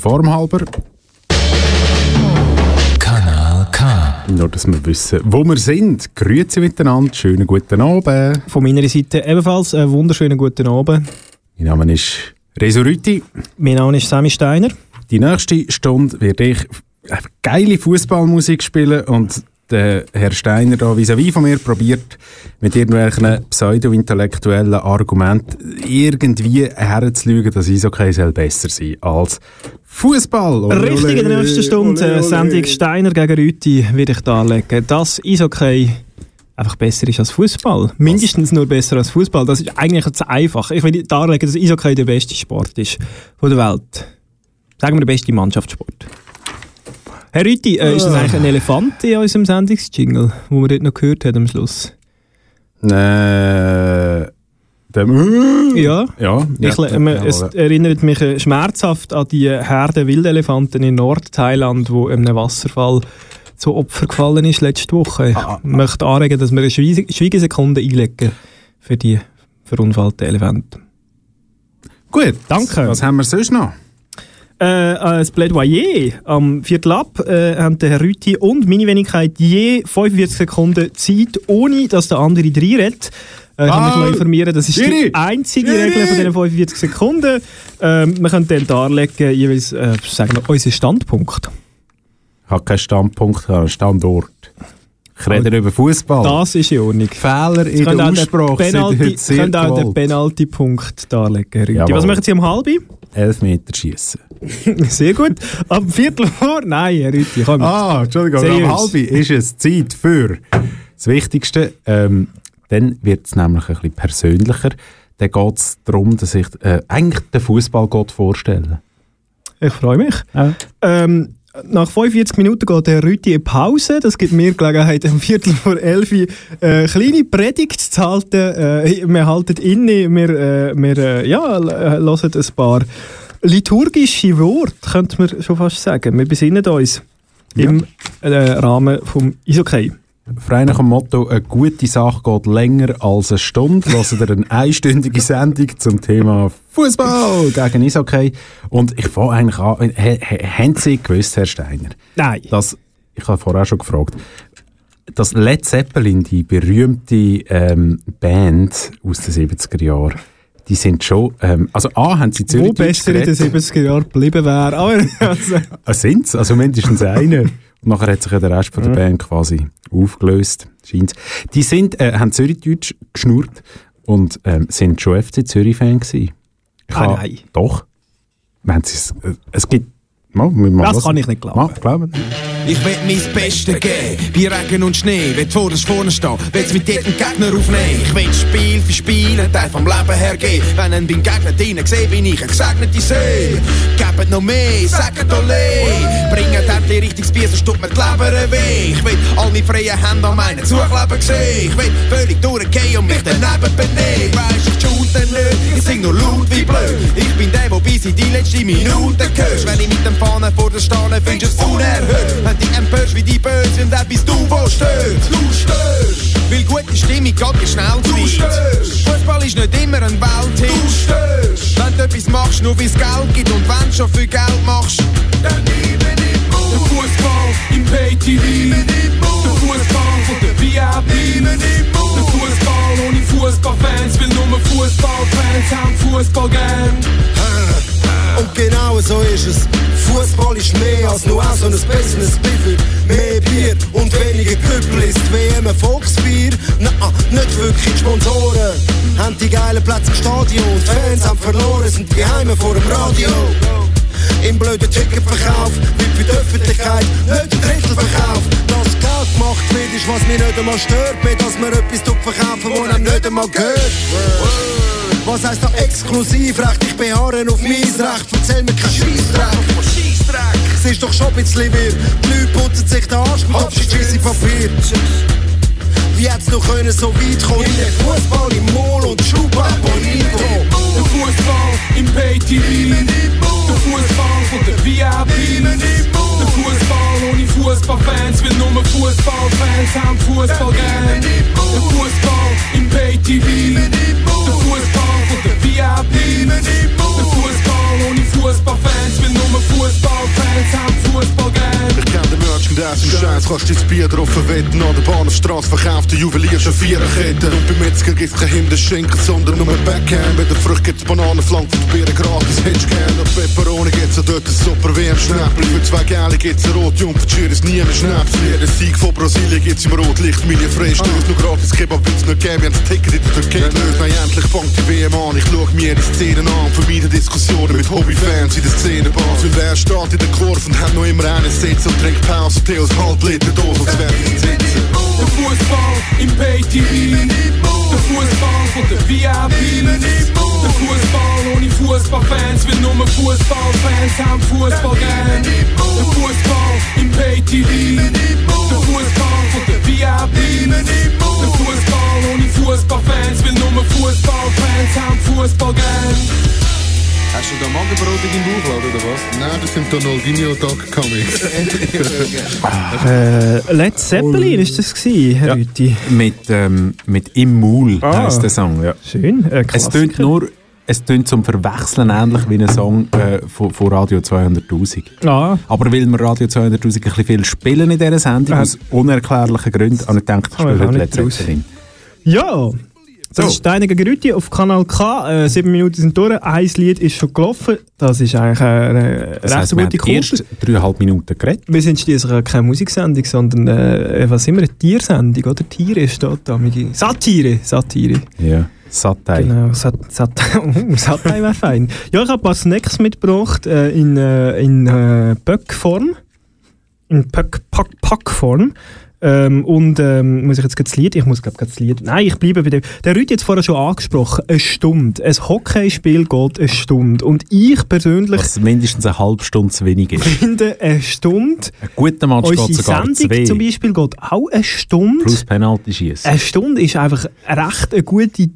Form halber. Kanal K. Nur, dass wir wissen, wo wir sind. Grüezi miteinander, schönen guten Abend. Von meiner Seite ebenfalls einen wunderschönen guten Abend. Mein Name ist Rezo Rüti. Mein Name ist Sammy Steiner. Die nächste Stunde werde ich geile Fußballmusik spielen und der Herr Steiner da vis-à-vis von mir probiert, mit irgendwelchen pseudo-intellektuellen Argumenten irgendwie herzulügen, dass Eishockey soll besser sein als Fußball. Richtig, in der nächsten Stunde äh, Sendung Steiner gegen Rüti werde ich darlegen, dass Eishockey einfach besser ist als Fußball. Mindestens nur besser als Fußball. Das ist eigentlich zu einfach. Ich will darlegen, dass Eishockey der beste Sport ist von der Welt. Sagen wir der beste Mannschaftssport. Herr Rüti, äh, ist das eigentlich ein Elefant in unserem Sendungsjingle, wo wir dort noch gehört haben am Schluss? Äh, dem Ja. Ja, Ich, ja, äh, ja, es erinnert mich äh, schmerzhaft an die Herde Wildelefanten in Nordthailand, wo einem Wasserfall zu Opfer gefallen ist letzte Woche. Ah, Ich möchte anregen, dass wir eine Schweige- Schweigesekunde einlegen für die verunfallten Elefanten. Gut, Danke. Was haben wir sonst noch? Äh, als Plädoyer am Viertel ab äh, haben der Herr Rüti und meine Wenigkeit je 45 Sekunden Zeit, ohne dass der andere reinredet. Äh, ich kann mich Ah, informieren, das ist Giri! die einzige Giri! Regel von diesen 45 Sekunden. Ähm, wir können dann darlegen, jeweils äh, sagen wir, unseren Standpunkt. Ich habe keinen Standpunkt, ich habe einen Standort. Ich rede über Fußball. Das ist in Ordnung. Fehler in der Aussprache sind Penalty, heute sehr können auch den. Penalty-Punkt darlegen. Was machen Sie um halb? Elfmeter schießen. Sehr gut. Ab Viertel vor? Nein, Herr Rüti, komm. Ah, Entschuldigung, Seriös. am halb ist es Zeit für das Wichtigste. Ähm, dann wird es nämlich ein bisschen persönlicher. Dann geht es darum, dass ich äh, eigentlich den Fußballgott vorstelle. Ich freue mich. Ja. Ähm, nach 45 Minuten geht der Rüti in Pause. Das gibt mir Gelegenheit, um Viertel vor elf Uhr äh, kleine Predigt zu halten. Äh, wir halten inne, wir, äh, wir äh, ja, äh, hören ein paar liturgische Worte, könnte man schon fast sagen. Wir besinnen uns im äh, Rahmen vom Isokay. Frei nach dem Motto, eine gute Sache geht länger als eine Stunde. Hören ihr eine einstündige Sendung zum Thema Fußball gegen Eishockey. Und ich fange eigentlich an, haben Sie gewusst, Herr Steiner, Nein. dass, ich habe vorher schon gefragt, dass Led Zeppelin, die berühmte ähm, Band aus den 70er Jahren, die sind schon, ähm, also A, haben sie Zürich Wo besser in den 70er Jahren geblieben wäre. Aber, also, Ah, sind's? Also mindestens einer. Und nachher hat sich ja der Rest von der Band quasi aufgelöst, scheint's. Die sind, äh, haben Zürichdeutsch geschnurrt und ähm, sind schon FC Zürich-Fan gewesen. Ich Ah, nein. Doch. Wenn es, äh, es gibt... Mal, Das was- kann ich nicht glauben. Mal, glauben. Ich will mein Bestes geben, bei Regen und Schnee. Will vorderst vorne stehen, will's mit jedem Gegner aufnehmen. Ich will Spiel für Spiel einen Teil vom Leben hergeben. Wenn ihn beim Gegner drinnen sehe, bin ich ein gesegneter See. Gebt noch mehr, sagt Ole. Bringt endlich richtiges Bier, sonst tut mir die Leber weh. Ich will all meine freien Hände an meinen Zukleben sehen. Ich will völlig durchgehen und mich daneben benehmen. Weisst, ich shoote nicht, ich sing nur laut wie blöd. Ich bin der, der bis in die letzte Minute gehört. Wenn ich mit dem Fahnen vor der Stahne findest es unerhört. Wenn die empörst wie die Böse und bist du, wo stört. Du störst. Weil gute Stimmung geht wie schnell zu Du störst. Fußball ist nicht immer ein Welthit. Du störst. Wenn du etwas machst, nur wie's Geld gibt und wenn du schon viel Geld machst, dann liebe ich Der Fußball im Pay-TV. Der Fußball von der VIP. Der Fußball ohne Fußballfans, weil nur Fußballfans haben Fußball gern. Und genau so ist es. Fußball ist mehr als nur so ein Business. Für mehr Bier und weniger Küppel ist WM ein Volksbier. Na, nicht wirklich die Sponsoren. Haben die geilen Plätze im Stadion. Die Fans haben verloren, sind die Heime vor dem Radio. Im blöden Ticketverkauf wird für die Öffentlichkeit nicht ein Drittel verkauft. Dass Geld gemacht wird, ist was mich nicht einmal stört. Mehr, dass man etwas verkaufen, wo einem nicht einmal gehört. Was heisst da Exklusivrecht? Ich beharre auf mein Recht, erzähl mir kein Scheissdreck. Es ist doch schon ein bisschen wirr. Die Leute putzen sich den Arsch mit Abschied Papier. Wie hätt's noch können so weit kommen? In den Fußball im Mall und Schuba Bonito. Der Fußball im Pay-TV. Fußball von der VIP. Der Fußball ohne Fußballfans, weil nur Fußballfans haben Fußball gern. Der Fußball im Pay-TV. Der Fußball von der VIP. Der Fußball ohne Fußballfans, weil nur Fußballfans Merchandise im Scheiß, kannst du dein Bier drauf verwetten. An der Bahnhofstrasse verkauft der Juwelier schon Viererketten. Und beim Metzger gibt's kein Himbeerschinken, sondern nur Backhand. Bei der Frucht gibt's Bananenflank für die Bieren gratis. Hättest gern noch Peperoni, gibt's auch dort ein super WM-Schnäppel. Für zwei Geile gibt's ein Rot, die Schür ist nie mehr Schnaps. Jeden Sieg von Brasilien gibt's im Rotlicht Millie frisch. Du noch gratis Kebab, wenn's noch gäbe, haben Ticket in der Türkei gelöst. Nein, endlich fängt die WM an. Ich schau mir die Szenen an, vermeide Diskussionen mit Hobbyfans in der Szenenbahn. Weil wer steht in der Kurve und hat noch immer einen Sitz und trinkt Pause, Tee aus halb Liter Dose, als wäre. Der Fußball im Pay-TV. Der Fußball von der VIP. Der Fußball ohne Fußballfans, weil nur Fußballfans haben Fußball gern. Der Fußball im Pay-TV. Der Fußball von der VIP. Der Fußball ohne Fußballfans, weil nur Fußballfans haben Fußball gern. Hast du da Magenbrot in deinem Bauch, oder was? Nein, das sind Donaldinho Dog Comics. Äh, Led Zeppelin ist das gewesen, Herr Ja. Rüti. Mit, ähm, mit Im Maul Ah. heisst der Song, ja. Schön. Äh, Es tönt nur, es tönt zum Verwechseln ähnlich wie ein Song äh, von, von Radio 200'000. Ah, Aber weil wir Radio 200'000 ein bisschen viel spielen in dieser Sendung, Ah. aus unerklärlichen Gründen, habe ich gedacht, ich spiele heute Led. Zeppelin. ja. Das So. ist Steine gegen Rüti auf Kanal K. Äh, sieben Minuten sind durch. Ein Lied ist schon gelaufen. Das ist eigentlich eine Das recht wir gute erst Kurve. dreieinhalb Minuten geredet. Wir sind schließlich keine Musiksendung, sondern äh, was wir? Eine Tiersendung, oder? Tiere steht da. Satire. Satire. Ja. Satire. Genau, Sat Sat oh, Satire wäre fein. Ja, ich habe ein paar Snacks mitgebracht äh, in, äh, in äh, Böckform. In Pöck, Pack, Packform. Ähm, und ähm, muss ich jetzt das Lied? Ich muss glaube das Lied. Nein, ich bleibe bei dem. Der hat es vorher schon angesprochen. Eine Stunde. Ein Hockeyspiel geht eine Stunde. Und ich persönlich Was mindestens eine halbe Stunde zu wenig ist. finde, eine Stunde. Ein guter Match geht sogar Sendung zwei. zum Beispiel geht auch eine Stunde. Plus Penalty schießen. Eine Stunde ist einfach recht eine gute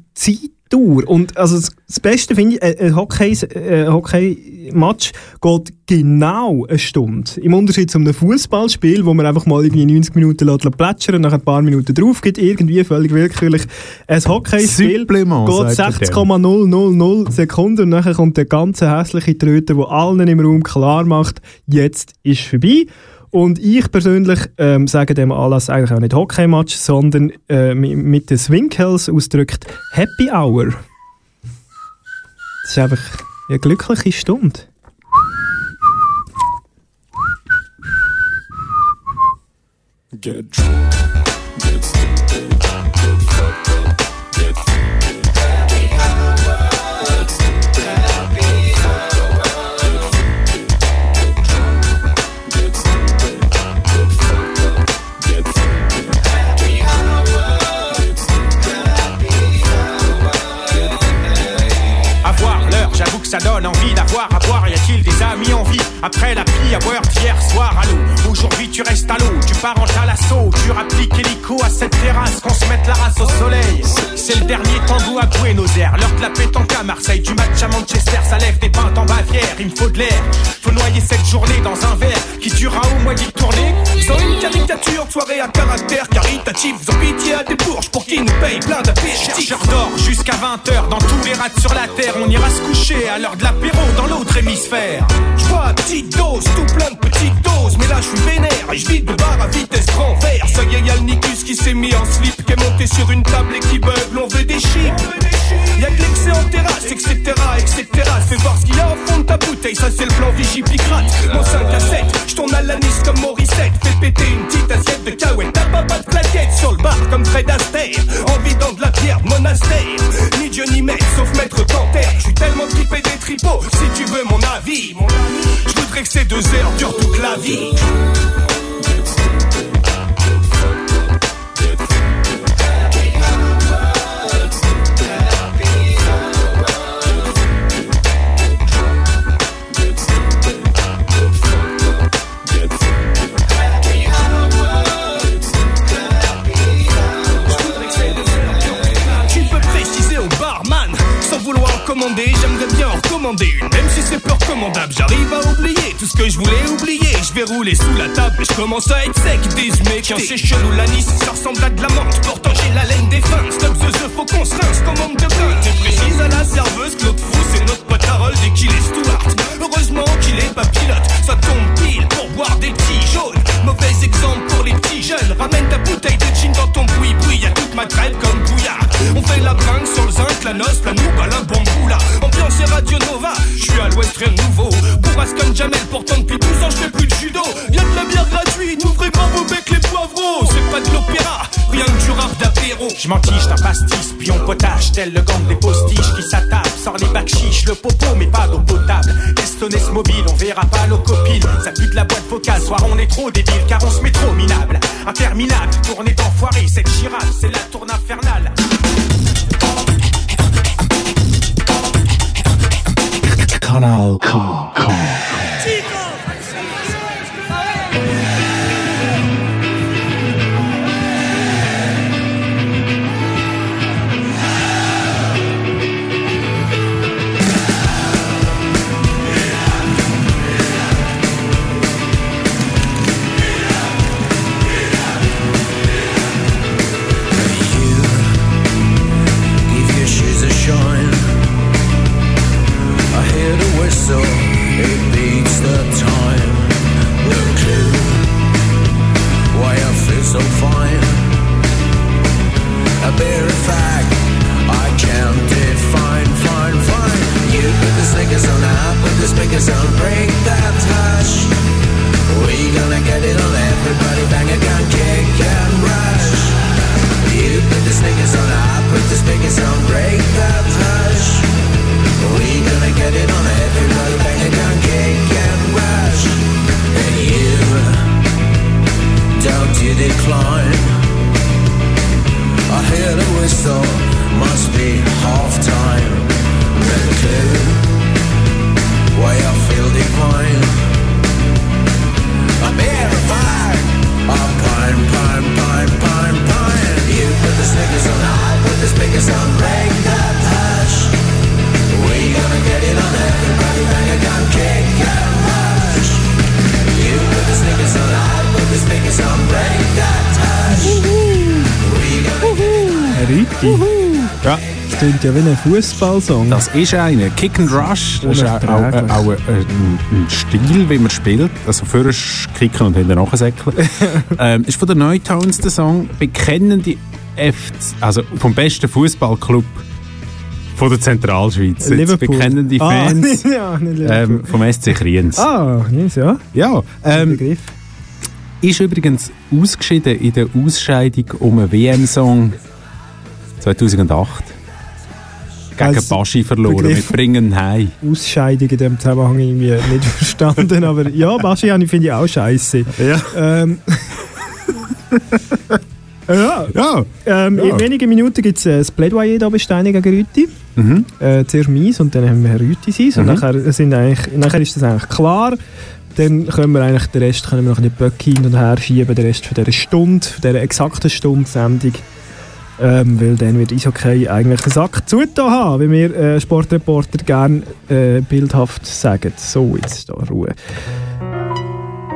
Zeitdauer. Und also das, Beste finde ich, ein, ein Hockey, ein Hockey-Match geht genau eine Stunde. Im Unterschied zu einem Fußballspiel, wo man einfach mal irgendwie 90 Minuten lässt plätschern und nach ein paar Minuten drauf geht, irgendwie völlig willkürlich. Ein Hockeyspiel geht sagt er 60,000 Sekunden und nachher kommt der ganze hässliche Tröter, der allen im Raum klar macht, jetzt ist vorbei. Und ich persönlich ähm, sage dem Anlass eigentlich auch nicht Hockey-Match, sondern äh, mi- mit den Swinkels ausgedrückt Happy Hour. Das ist einfach eine glückliche Stunde. Avoir mis en après la pluie à d'hier soir à l'eau. Aujourd'hui tu restes à l'eau, tu pars en talasso. Tu rappliques hélico à cette terrasse, qu'on se mette la race au soleil. C'est le dernier tango à Buenos Aires. L'heure de la pétanque à Marseille, du match à Manchester, ça lève des pintes en Bavière. Il me faut de l'air, faut noyer cette journée dans un verre qui durera au moins d'y tourner. Sans une caricature soirée à caractère caritatif, faisant pitié à des bourges pour qu'ils nous payent plein d'apéritifs. Chercheur d'or jusqu'à 20h dans tous les rats sur la terre. On ira se coucher à l'heure de l'apéro dans l'autre hémisphère. Petite dose, tout plein de petites doses. Mais là je suis vénère et je vide le bar à vitesse grand vert. Ça y est, y'a le Nicus qui s'est mis en slip, qui est monté sur une table et qui beugle. On veut des chips. Etc. etc. Fais voir ce qu'il y a au fond de ta bouteille, ça c'est le plan Vigipicrate. Mon 5 à 7, je tourne à l'anis comme Morissette. Fais péter une petite assiette de cahuète, t'as pas pas de claquette sur le bar comme Fred Astaire. En vidant de la pierre monastère. Ni Dieu ni maître, sauf maître Panthère. Je suis tellement tripé des tripots, si tu veux mon avis. Mon je que ces deux heures durent toute la vie. Même si c'est peu recommandable, j'arrive à oublier tout ce que je voulais oublier. Je vais rouler sous la table je commence à être sec, désumé. Tiens, c'est chelou, la nice, ça ressemble à de la menthe. Pourtant, j'ai la laine des fins. Stop the the, faut qu'on se rince, commande de plainte. T'es précise à la serveuse, Claude Fou, c'est notre Harold et qu'il est Stuart. Heureusement qu'il est pas pilote, ça tombe pile pour boire des petits jaunes. Mauvais exemple pour les petits jeunes. Ramène ta bouteille de gin dans ton boui-boui, y'a toute ma traite comme bouillard. On fait la bringue sur le zinc, la noce, la nouba, la bambou là. Ambiance et Radio Nova, je suis à l'ouest, rien de nouveau. Bourras comme Jamel, pourtant depuis 12 ans je fais plus de judo. Y'a de la bière gratuite, ouvrez grand vos becs les poivreaux. C'est pas de l'opéra, rien que du rap d'apéro. Je m'entiche d'un pastis, puis on potage, tel le gang des postiches qui s'attaquent. Sort les bacs chiches, le mais pas d'eau potable. Estonès mobile, on verra pas nos copines. Ça pue la boîte vocale, soir on est trop débile, car on se met trop minable. Interminable, tournée d'enfoiré, cette girade, c'est la tourne infernale. Fußballsong. Das ist einer. Kick and Rush. Das ist auch, auch, Unerträglich. auch ein, ein Stil, wie man spielt. Also vorher kicken und hinten nachsäckeln. ähm, ist von den Neutones der Song. Bekennende FC, also vom besten Fußballclub von der Zentralschweiz. Liverpool. Bekennende Ah, Fans ja, nicht Liverpool. ähm, vom SC Kriens. Ah, yes, ja. Ja, ähm, Begriff. ist übrigens ausgeschieden in der Ausscheidung um einen WM-Song 2008. Gegen Als Baschi verloren. Begriff. Wir bringen ihn heim. Ausscheidung in dem Zusammenhang irgendwie nicht verstanden, aber ja, Baschi habe ich- finde ich auch scheiße. Ja. Ähm, ja, Ja. ähm, Ja. In wenigen Minuten gibt es äh, das Plädoyer da bei Steine gegen Rüti. Mhm. Äh, zuerst meins und dann haben wir Rüti sein. Und Mhm. nachher, sind eigentlich, nachher ist das eigentlich klar. Dann können wir eigentlich den Rest können wir noch in die Böcke hin und her schieben, den Rest von dieser Stunde, von dieser exakten Stunde Sendung. Ähm, weil dann wird Eishockey eigentlich einen Sack zugetan haben, wie wir äh, Sportreporter gerne äh, bildhaft sagen. So, jetzt ist da Ruhe.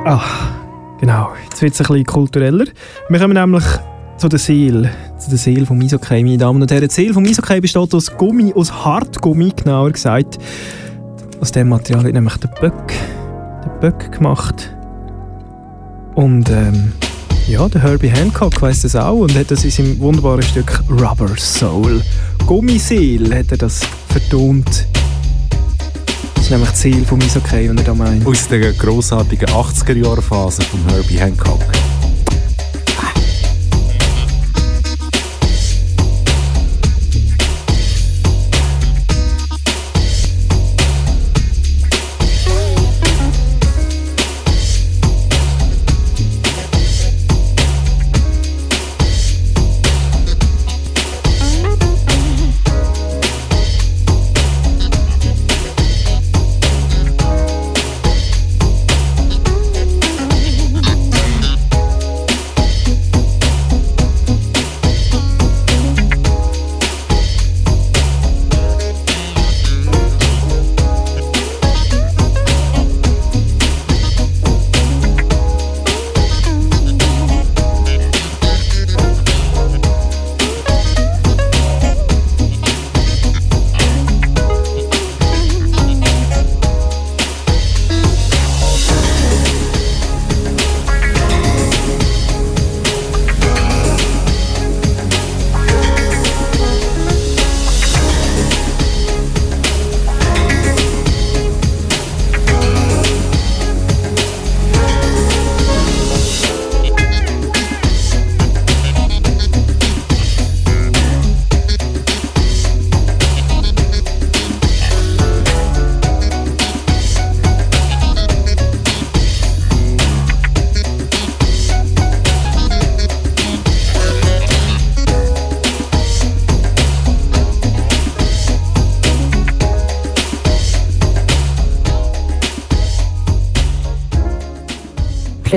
Ach, genau. Jetzt wird es ein bisschen kultureller. Wir kommen nämlich zu der Seele, zu der Seele vom Eishockey, meine Damen und Herren. Die Seele vom Eishockey besteht aus Gummi, aus Hartgummi, genauer gesagt. Aus dem Material wird nämlich der Böck, der Böck gemacht. Und ähm, ja, der Herbie Hancock weiß das auch und hat das in seinem wunderbaren Stück Rubber Soul. Gummiseel hat er das vertont. Das ist nämlich die Seele vom Eishockey, und er da meint. Aus der grossartigen 80er-Jahre-Phase von Herbie Hancock.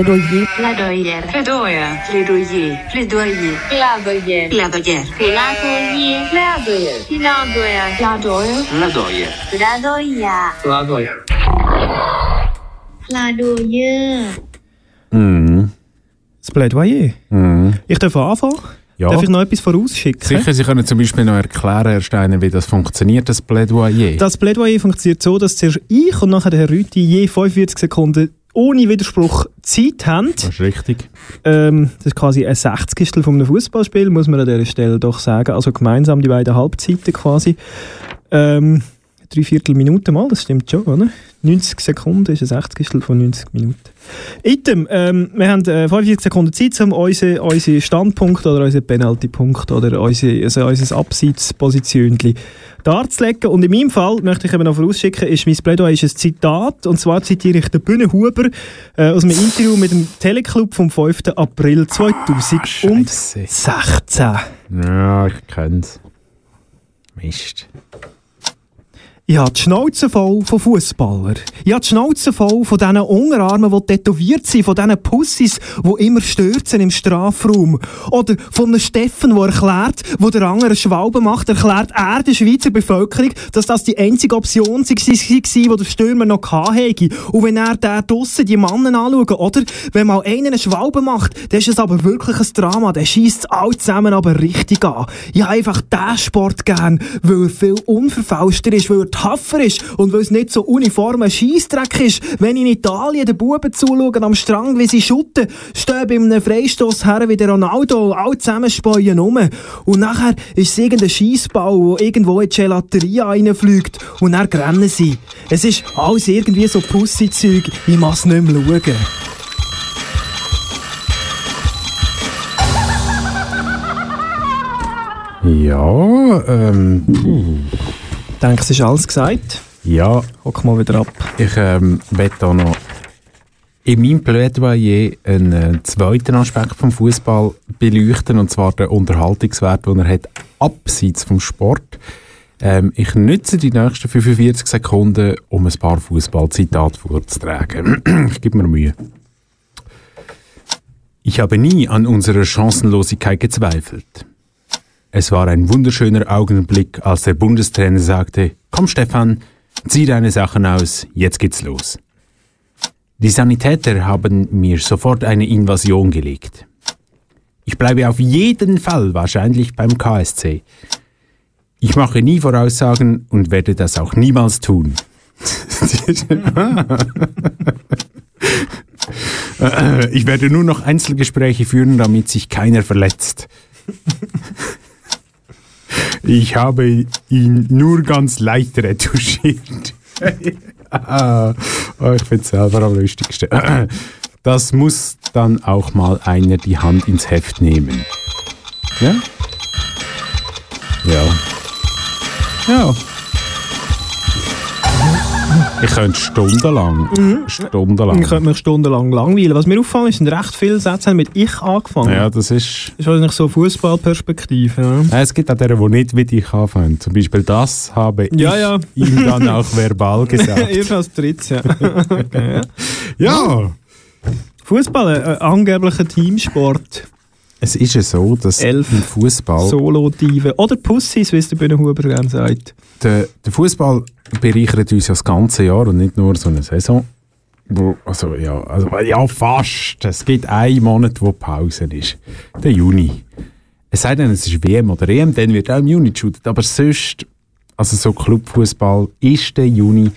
Plädoyer. Plädoyer. Plädoyer. Plädoyer. Plädoyer. Plädoyer. Plädoyer. Plädoyer. Plädoyer. Plädoyer. Plädoyer. Plädoyer. Plädoyer. Plädoyer. Mhm. Das Plädoyer. Mhm. Ich darf anfangen. Ja. Darf ich noch etwas vorausschicken? Sicher, Sie können zum Beispiel noch erklären, Herr Steiner, wie das funktioniert, das Plädoyer. Das Plädoyer funktioniert so, dass zuerst ich und nachher der Herr Rüti je 45 Sekunden ohne Widerspruch Zeit haben. das ist richtig. Ähm, das ist quasi ein Sechzigstel von einem Fußballspiel, muss man an dieser Stelle doch sagen. Also gemeinsam die beiden Halbzeiten quasi. Ähm, drei Viertel Minuten mal, das stimmt schon, oder? 90 Sekunden ist ein Sechzigstel von 90 Minuten. Item, ähm, wir haben äh, 45 Sekunden Zeit, um unseren unsere Standpunkt oder unseren Penaltypunkt oder unsere, also unser Abseitspositionchen darzulegen. Und in meinem Fall, möchte ich eben noch vorausschicken, ist mein Plädoyer ist ein Zitat, und zwar zitiere ich den Bühnenhuber äh, aus einem Interview mit dem Teleclub vom 5. April 2016. Ja, ich kenn's. Mist. Ich habe die Schnauze voll von Fußballern. Ich habe die Schnauze voll von diesen Unterarmen, die tätowiert sind, von diesen Pussys, die immer stürzen im Strafraum. Oder von einem Steffen, der erklärt, wo der andere Schwalbe macht, erklärt er der Schweizer Bevölkerung, dass das die einzige Option war, die der Stürmer noch hatte. Und wenn er da draussen die Männer anschaut, oder? Wenn mal einer eine Schwalbe macht, dann ist es aber wirklich ein Drama. Dann schießt es alle zusammen aber richtig an. Ich habe einfach diesen Sport gern, weil er viel unverfauschter ist, weil tougher ist und weil es nicht so uniform ein Scheissdreck ist. Wenn in Italien den Buben zuschauen am Strand, wie sie schutten, stehen bei einem Freistoss her wie der Ronaldo, alle zusammen speuen rum. Und nachher ist es irgendein Scheissball, der irgendwo in die Gelateria reinfliegt und dann rennen sie. Es ist alles irgendwie so Pussy-Zeug, ich muss nicht mehr schauen. Ja, ähm. Ich denke, es ist alles gesagt. Ja. Hock mal wieder ab. Ich ähm, möchte da noch in meinem Plädoyer einen äh, zweiten Aspekt vom Fußball beleuchten, und zwar den Unterhaltungswert, den er hat, abseits vom Sport. Ähm, ich nutze die nächsten 45 Sekunden, um ein paar Fußballzitate vorzutragen. ich gebe mir Mühe. Ich habe nie an unserer Chancenlosigkeit gezweifelt. Es war ein wunderschöner Augenblick, als der Bundestrainer sagte, komm Stefan, zieh deine Sachen aus, jetzt geht's los. Die Sanitäter haben mir sofort eine Invasion gelegt. Ich bleibe auf jeden Fall wahrscheinlich beim KSC. Ich mache nie Voraussagen und werde das auch niemals tun. ich werde nur noch Einzelgespräche führen, damit sich keiner verletzt. Ich habe ihn nur ganz leicht retuschiert. Ah, ich finde es selber am lustigsten. Das muss dann auch mal einer die Hand ins Heft nehmen. Ja? Ja. Ja. Ich könnte stundenlang, stundenlang. Ich könnte mich stundenlang langweilen. Was mir auffällt, ist, sind recht viele Sätze mit «ich» angefangen. Ja, das ist... Das ist wahrscheinlich so Fußballperspektive. Ja. Ja, Es gibt auch deren, die nicht wie dich anfangen. Zum Beispiel das habe Ja, ich ja. ihm dann auch verbal gesagt. Erst als drittes, ja. okay, ja. Fußball, ein angeblicher Teamsport. Es ist ja so, dass Elf im Fußball Solo-Diven. Oder Pussys, wie es der Bühnenhuber gerne sagt. der, der Fußball bereichert uns ja das ganze Jahr und nicht nur so eine Saison. Wo, also, ja, also, ja, fast. Es gibt einen Monat, wo Pause ist. Der Juni. Es sei denn, es ist WM oder EM, dann wird auch im Juni geshootet. Aber sonst, also so Clubfußball ist der Juni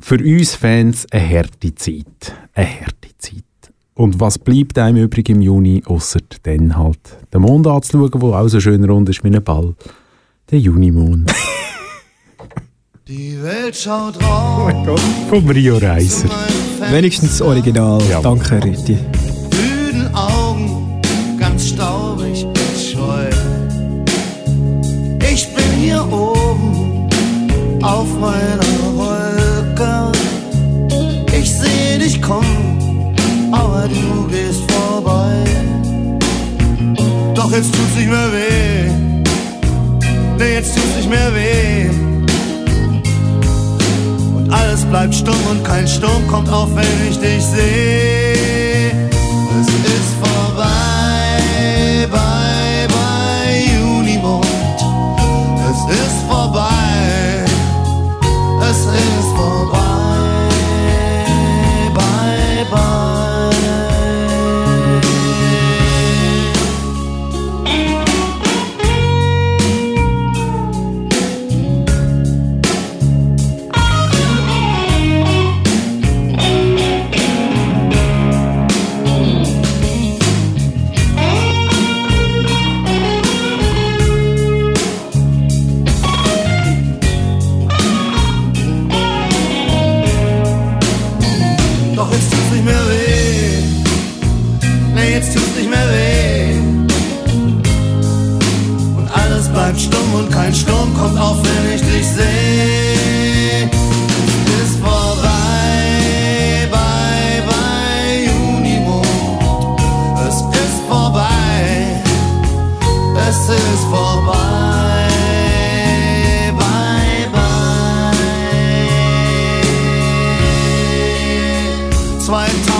für uns Fans eine harte Zeit. Eine harte Zeit. Und was bleibt einem übrig im Juni, außer dann halt den Mond anzuschauen, der auch so schön rund ist wie ein Ball. Der Junimond. Die Welt schaut raus. Vom Rio Reiser. Wenigstens das Original. Danke, Rüti. müden Augen, ganz staubig und scheu. Ich bin hier oben auf meiner Doch jetzt tut's nicht mehr weh. Nee, jetzt tut's nicht mehr weh. Und alles bleibt stumm und kein Sturm kommt auf, wenn ich dich seh. Ist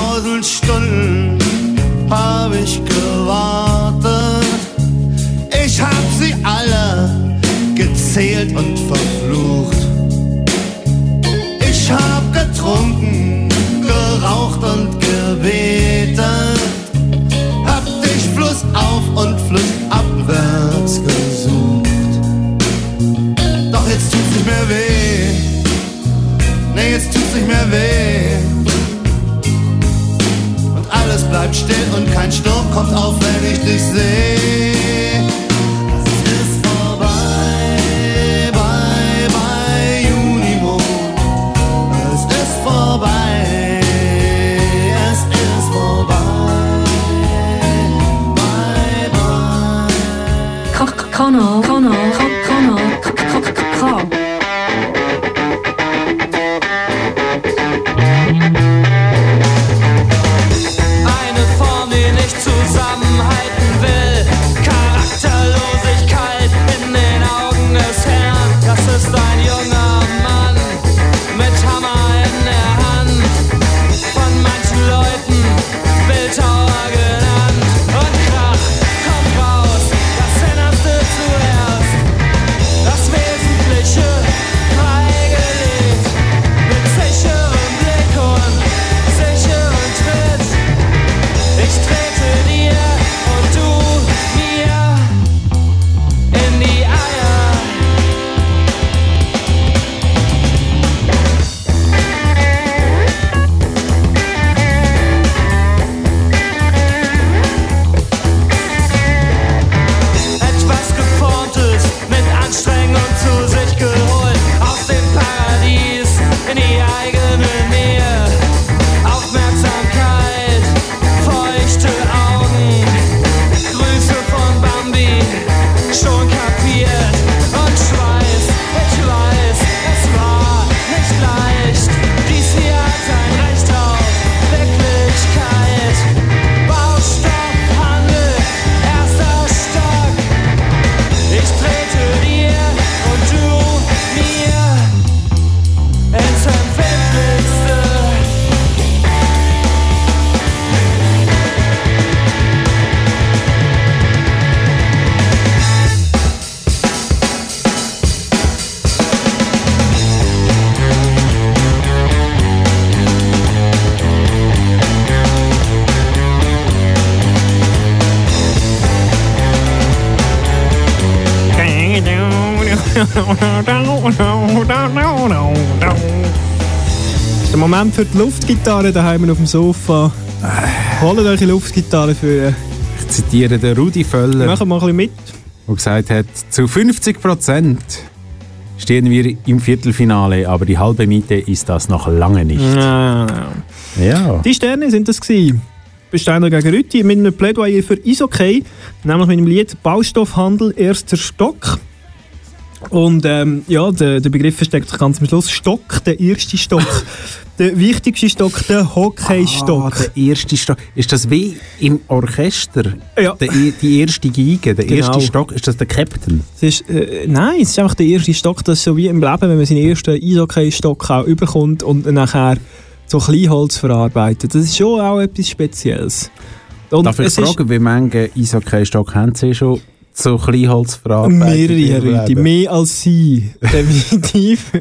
tut's nicht mehr weh. Und alles bleibt still und kein Sturm kommt auf, wenn ich dich sehe. Es ist vorbei, bye, bye, Junimond. Es ist vorbei, es ist vorbei, Kanal, Kanal, Moment für die Luftgitarre daheim auf dem Sofa. Holt euch eine Luftgitarre für. Ich zitiere den Rudi Völler, Machen wir mal ein bisschen mit. der gesagt hat, zu 50 Prozent stehen wir im Viertelfinale, aber die halbe Miete ist das noch lange nicht. Ja. Ja. Die Sterne sind das gewesen. Besteiner gegen Rütti mit einem Plädoyer für Isokay, nämlich mit dem Lied Baustoffhandel erster Stock. Und ähm, ja, der, der Begriff steckt sich ganz am Schluss. Stock, der erste Stock. der wichtigste Stock, der Hockeystock. Ah, der erste Stock. Ist das wie im Orchester? Ja. Der, e- die erste Geige, der Genau. erste Stock, ist das der Captain? Es ist, äh, nein, es ist einfach der erste Stock. Das ist so wie im Leben, wenn man seinen ersten Eishockey-Stock auch überkommt und nachher so Kleinholz verarbeitet. Das ist schon auch etwas Spezielles. Und Darf ich es ist- fragen, wie viele Eishockey-Stock haben Sie schon so Kleinholz verarbeitet? Mehrere, Herr Rüthi, mehr als Sie, definitiv.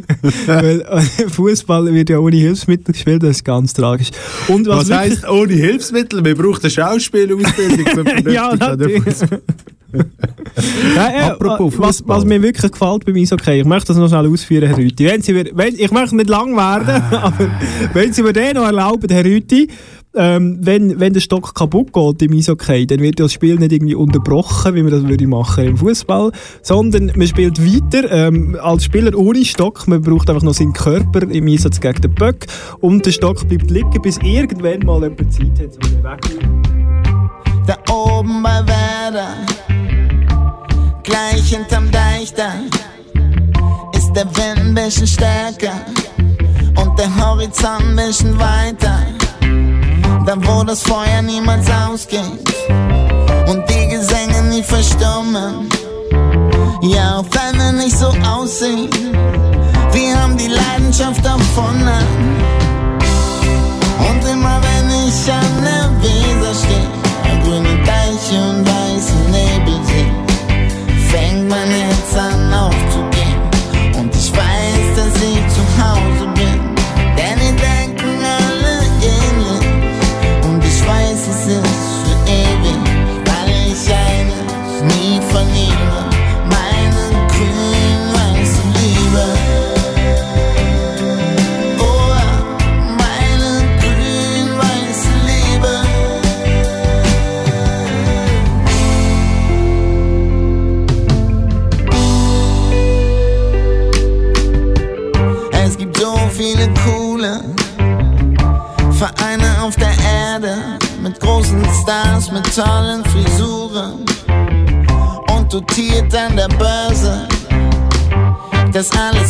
Weil äh, Fußball wird ja ohne Hilfsmittel gespielt, das ist ganz tragisch. Und was, Was wirklich- heisst ohne Hilfsmittel? Wir brauchen eine Schauspielausbildung zum vernünftig Ja, den natürlich. Fußball. Nein, äh, Apropos was, Fußball. was mir wirklich gefällt beim Eishockey, ich möchte das noch schnell ausführen, Herr Rüthi. Wenn Sie mir, wenn, ich möchte nicht lang werden, Ah. aber wenn Sie mir den noch erlauben, Herr Rüthi, ähm, wenn, wenn der Stock kaputt geht im Eishockey, dann wird das Spiel nicht irgendwie unterbrochen, wie man das würde machen im Fußball, sondern man spielt weiter ähm, als Spieler ohne Stock. Man braucht einfach noch seinen Körper im Einsatz gegen den Böck und der Stock bleibt liegen, bis irgendwann mal jemand Zeit hat, um ihn wegzunehmen. Da oben bei Werder, gleich hinterm Deich, leichter, ist der Wind ein bisschen stärker und der Horizont ein bisschen weiter. Da wo das Feuer niemals ausgeht und die Gesänge nie verstummen. Ja, auch wenn wir nicht so aussehen, wir haben die Leidenschaft erfunden. Und immer wenn ich an der Weser stehe, grüne Deiche und weiße Das alles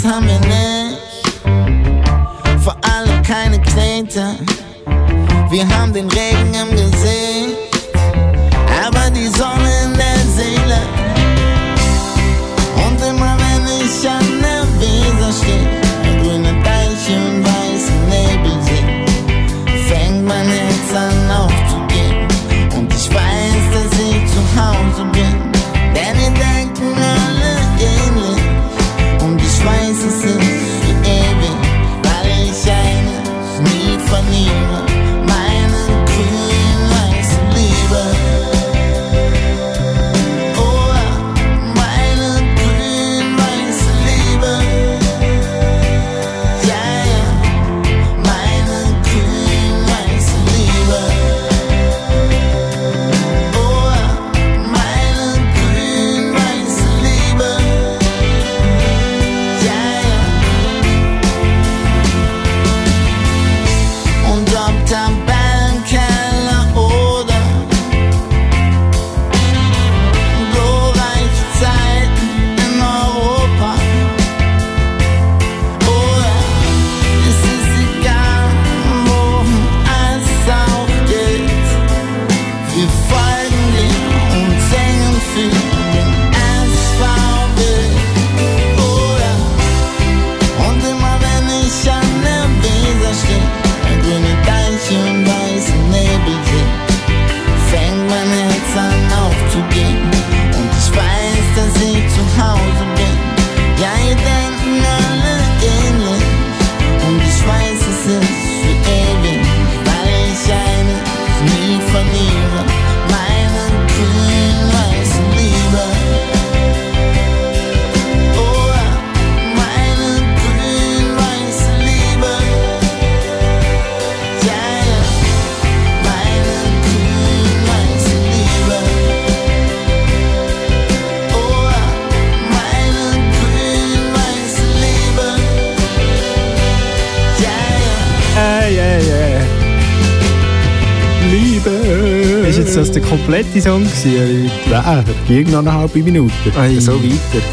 komplette Song gewesen? Nein, ging noch eine halbe Minute. So weiter.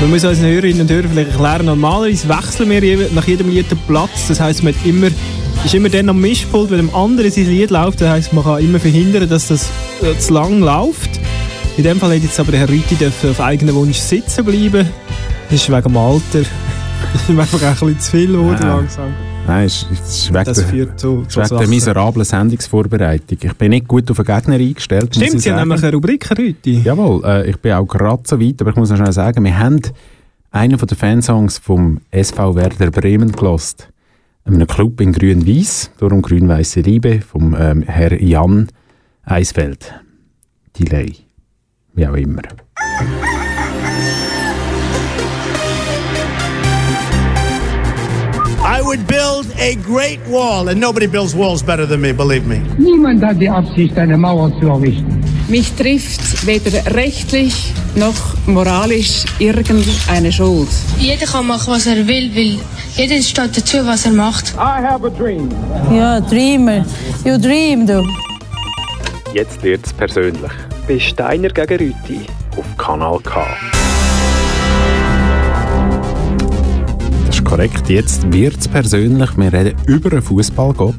Man muss unseren Hörerinnen und Hörern vielleicht erklären, normalerweise wechseln wir nach jedem Lied den Platz. Das heisst, man immer, ist immer dann am Mischpult, wenn dem anderen sein Lied läuft. Das heisst, man kann immer verhindern, dass das äh, zu lang läuft. In dem Fall hat jetzt aber der Herr Rüti auf eigenen Wunsch sitzen bleiben. Das ist wegen dem Alter. Das ist einfach ein bisschen zu viel geworden langsam. Nein, es ist, wegen, Das der, führt zu- es zu ist wegen der Sachen. miserablen Sendungsvorbereitung. Ich bin nicht gut auf den Gegner eingestellt. Stimmt, Sie haben nämlich eine Rubrik, Rüti. Jawohl, äh, ich bin auch gerade so weit, aber ich muss noch schnell sagen, wir haben einen den Fansongs vom SV Werder Bremen gelost. Einem Club in Grün-Weiß, darum Grün-Weiße Liebe, vom ähm, Herr Jan Eisfeld. Delay. Wie auch immer. Would build a great wall, and nobody builds walls better than me, believe me. Niemand hat die Absicht, eine Mauer zu errichten. Mich trifft weder rechtlich noch moralisch irgendeine Schuld. Jeder kann machen, was er will, weil jeder steht dazu, was er macht. I have a dream. Ja, Dreamer. You dream, du. Jetzt wird's persönlich. Bei Steiner gegen Rüti. Auf Kanal K. korrekt. Jetzt wird es persönlich. Wir reden über einen Fußballgott.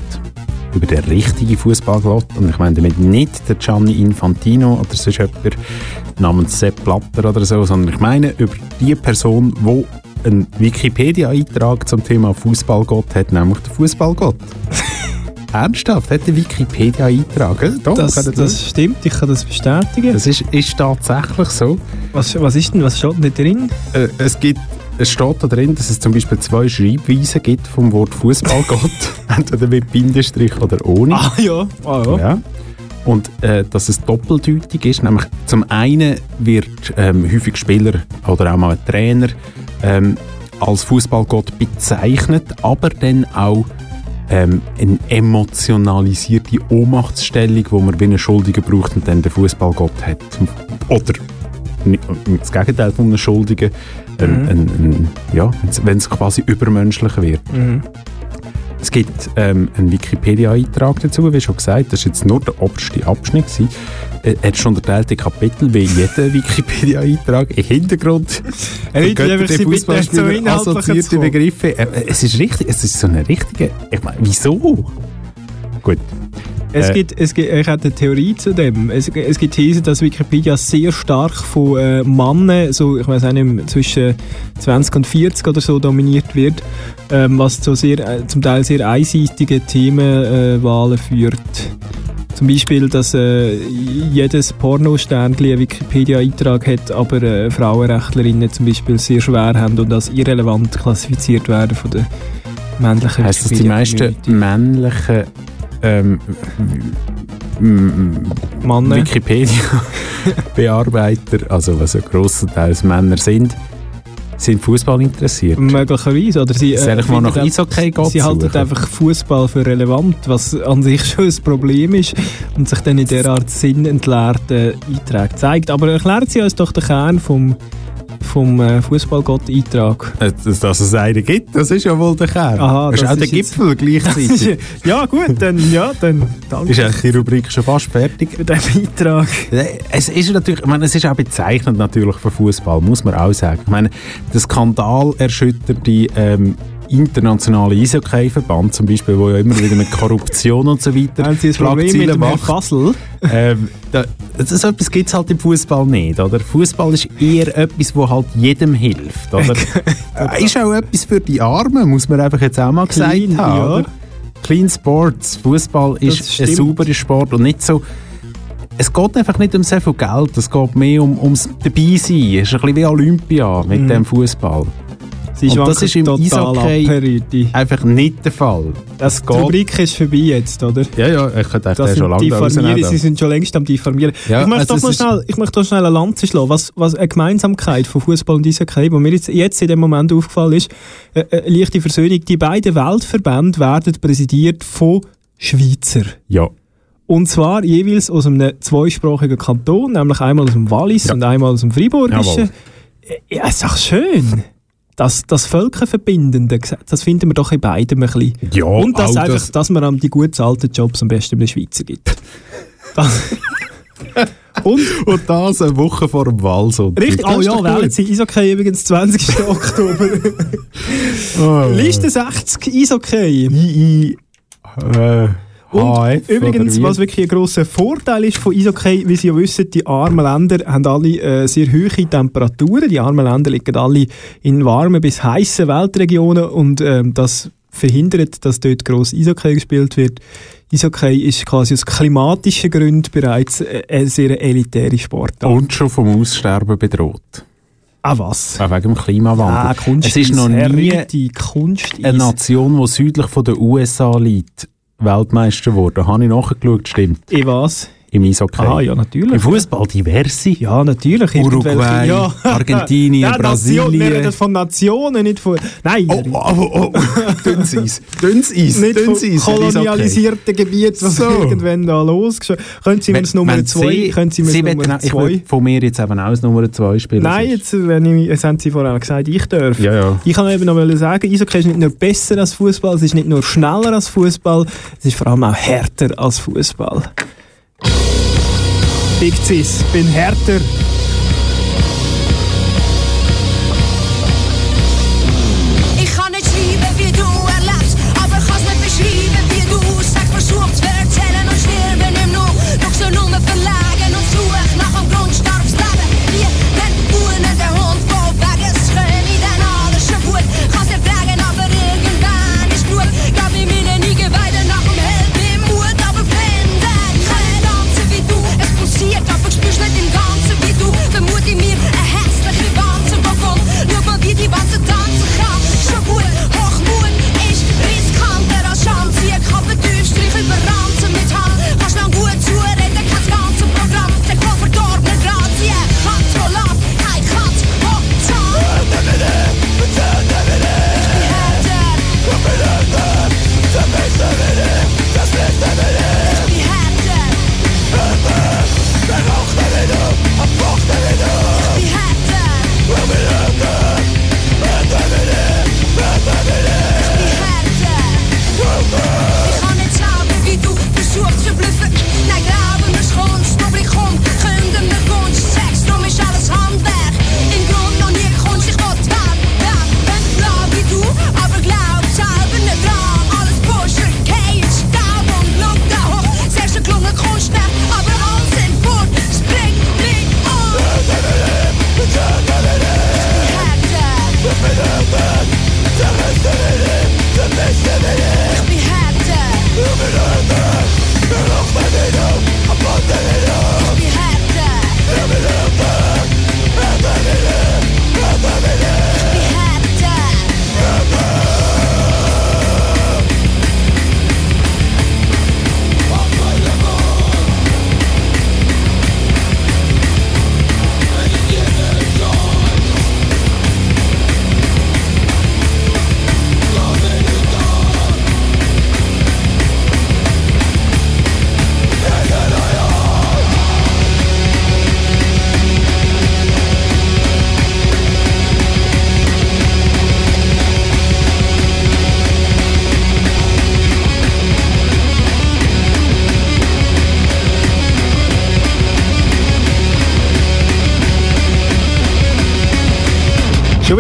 Über den richtigen Fußballgott. Und ich meine damit nicht den Gianni Infantino oder sonst jemand namens Sepp Blatter oder so, sondern ich meine über die Person, die einen Wikipedia-Eintrag zum Thema Fußballgott hat, nämlich den Fußballgott. Ernsthaft, hat der Wikipedia-Eintrag? Doch, Das, das stimmt, ich kann das bestätigen. Das ist, ist tatsächlich so. Was, was ist denn, was steht denn da drin? Äh, es gibt es steht da drin, dass es zum Beispiel zwei Schreibweisen gibt vom Wort Fußballgott. Entweder mit Bindestrich oder ohne. Ah ja, ah, ja. Ja. Und äh, dass es doppeldeutig ist. Nämlich zum einen wird ähm, häufig Spieler oder auch mal ein Trainer ähm, als Fußballgott bezeichnet, aber dann auch ähm, eine emotionalisierte Ohnmachtsstellung, wo man wie einen Schuldigen braucht und dann den Fußballgott hat. Oder das Gegenteil von einem Schuldigen, ein, Mhm. ein, ein, ja, wenn es quasi übermenschlich wird. Mhm. Es gibt ähm, einen Wikipedia-Eintrag dazu, wie schon gesagt, das war jetzt nur der oberste Abschnitt. gewesen. Er hat schon unterteilte Kapitel, wie jeder Wikipedia-Eintrag. Im Hintergrund Er hat Fußballspieler so assoziierte. Begriffe. Äh, Es ist richtig, es ist so eine richtige... Ich meine, wieso? Gut. Es Äh, gibt, es gibt, ich habe eine Theorie zu dem. Es, es gibt Thesen, dass Wikipedia sehr stark von äh, Männern, so, ich weiß auch nicht, zwischen 20 und 40 oder so dominiert wird, ähm, was zu sehr, äh, zum Teil sehr einseitigen Themenwahlen äh, führt. Zum Beispiel, dass äh, jedes Pornosternchen einen Wikipedia-Eintrag hat, aber äh, Frauenrechtlerinnen zum Beispiel sehr schwer haben und als irrelevant klassifiziert werden von den männlichen Heisst das, die meisten männlichen ähm. Wikipedia-Bearbeiter, also was ja grossenteils Männer sind, sind Fußball interessiert? Möglicherweise. Oder sie, ich mal nach Eishockey gehen Sie halten einfach Fußball für relevant, was an sich schon ein Problem ist und sich dann in derart sinnentleerten Einträgen zeigt. Aber erklären Sie uns doch den Kern vom, vom äh, Fußballgott-Eintrag. Dass, dass es einen gibt, das ist ja wohl der Kern. Aha, das ist auch der ist jetzt- Gipfel gleichzeitig. ja, gut, dann, ja, dann danke. ist eigentlich die Rubrik schon fast fertig? Für den Beitrag. Es ist natürlich, ich meine, es ist auch bezeichnend natürlich für Fußball, muss man auch sagen. Ich meine, der Skandal erschütterte ähm, internationale Eishockey-Verband zum Beispiel, wo ja immer wieder mit Korruption und so weiter Haben Sie Schlagzeilen macht. Fassel? ähm, da, das so etwas gibt es halt im Fußball nicht, oder? Fußball ist eher etwas, wo halt jedem hilft, oder? Äh, ist auch etwas für die Armen, muss man einfach jetzt auch mal gesagt Clean, haben, ja. Clean Sports, Fußball Das ist ein sauberer Sport und nicht so es geht einfach nicht um sehr viel Geld, es geht mehr um, ums Dabeisein. Es ist ein bisschen wie Olympia mit Mhm. dem Fußball. Sie Und das ist im total Eishockey einfach nicht der Fall. Das, die Rubrik ist vorbei jetzt, oder? Ja, ja, ich könnte Das schon lange diffamieren. Sie sind schon längst am diffamieren. Ja, ich, möchte also doch schnell, ich möchte doch schnell eine Lanze schlagen, was, was eine Gemeinsamkeit von Fußball und Eishockey, wo mir jetzt, jetzt in dem Moment aufgefallen ist, äh, äh, leichte Versöhnung, die beiden Weltverbände werden präsidiert von Schweizer. Ja. Und zwar jeweils aus einem zweisprachigen Kanton, nämlich einmal aus dem Wallis und einmal aus dem Friburgischen. Jawohl. Ja, ist doch schön. Das, das Völkerverbindende, das finden wir doch in beidem ein bisschen. Ja, Und dass, auch einfach, das- dass man die gut zahlten Jobs am besten in der Schweizer gibt. Das, und, und das eine Woche vor dem Wahlsonntag. richtig, Das oh ja, wählen. Sie Eishockey übrigens 20. Oktober. Oh. Liste 60 Eishockey. Äh, Und HF übrigens, was wirklich ein grosser Vorteil ist von Eishockey, wie Sie ja wissen, die armen Länder haben alle äh, sehr hohe Temperaturen. Die armen Länder liegen alle in warmen bis heißen Weltregionen und ähm, das verhindert, dass dort gross Eishockey gespielt wird. Eishockey ist quasi aus klimatischen Gründen bereits äh, ein sehr elitärer Sport. Und schon vom Aussterben bedroht. Ah was? Auch wegen dem Klimawandel. Ah, Kunst es ist noch nie Kunst eine Nation, die südlich von den USA liegt, Weltmeister geworden. Habe ich nachgeschaut, stimmt. Ich was? Im Eishockey. Ah, ja, natürlich. Im Fußball diverse. Ja, natürlich. Uruguay, ja. Argentinien, ja, Brasilien. wir reden von Nationen, nicht von... Nein, Oh, oh, oh, dünnes Eis. Dünnes Eis. nicht dünnes Eis. kolonialisierten Gebieten, was So. irgendwann da los Können Sie mir das Nummer Wenn zwei? Sie- Können Sie mir das Nummer auch- Ich zwei? will von mir jetzt eben auch das Nummer 2 spielen. Nein, jetzt, wenn ich, jetzt haben Sie vorher gesagt, ich darf. Ja, ja. Ich kann eben noch sagen, Eishockey ist nicht nur besser als Fußball, es ist nicht nur schneller als Fußball, es ist vor allem auch härter als Fußball. Big Cis, bin härter.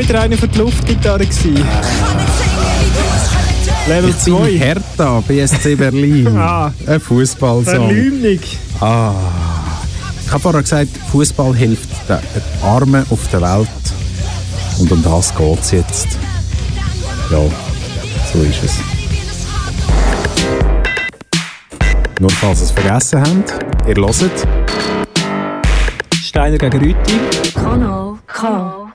Wieder einer für die Luftgitarre. Gewesen. Level Ich bin 2. Hertha, BSC Berlin. Ah. Ein Fußballsong. Verleumdung. Ah. Ich habe vorher gesagt, Fußball hilft den Armen auf der Welt. Und um das geht es jetzt. Ja, so ist es. Nur falls ihr es vergessen habt, ihr hört. Steiner gegen Rüti. Kanal K.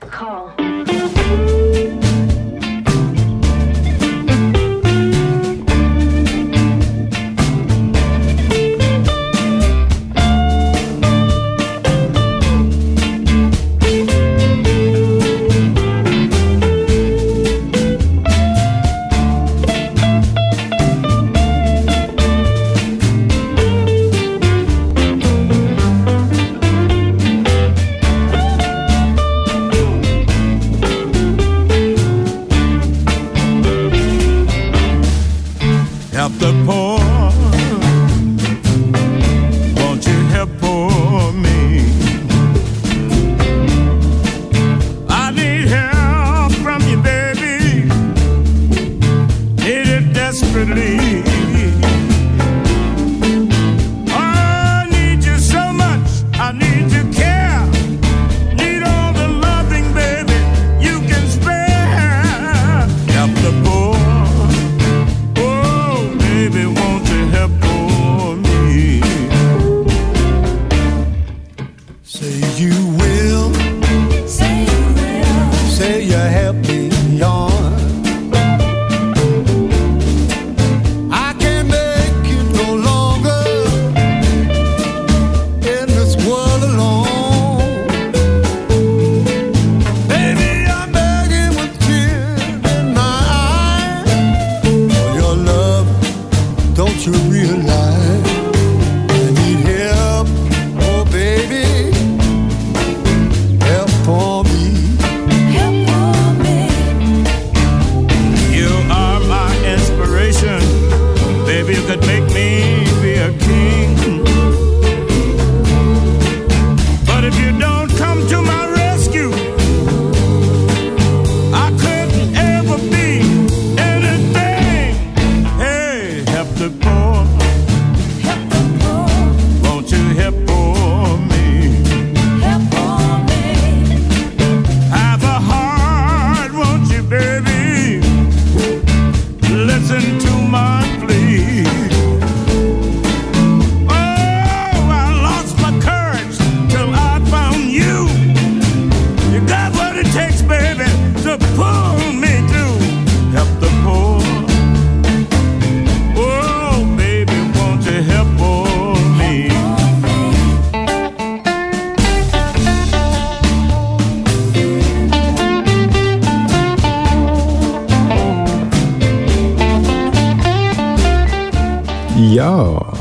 Ja.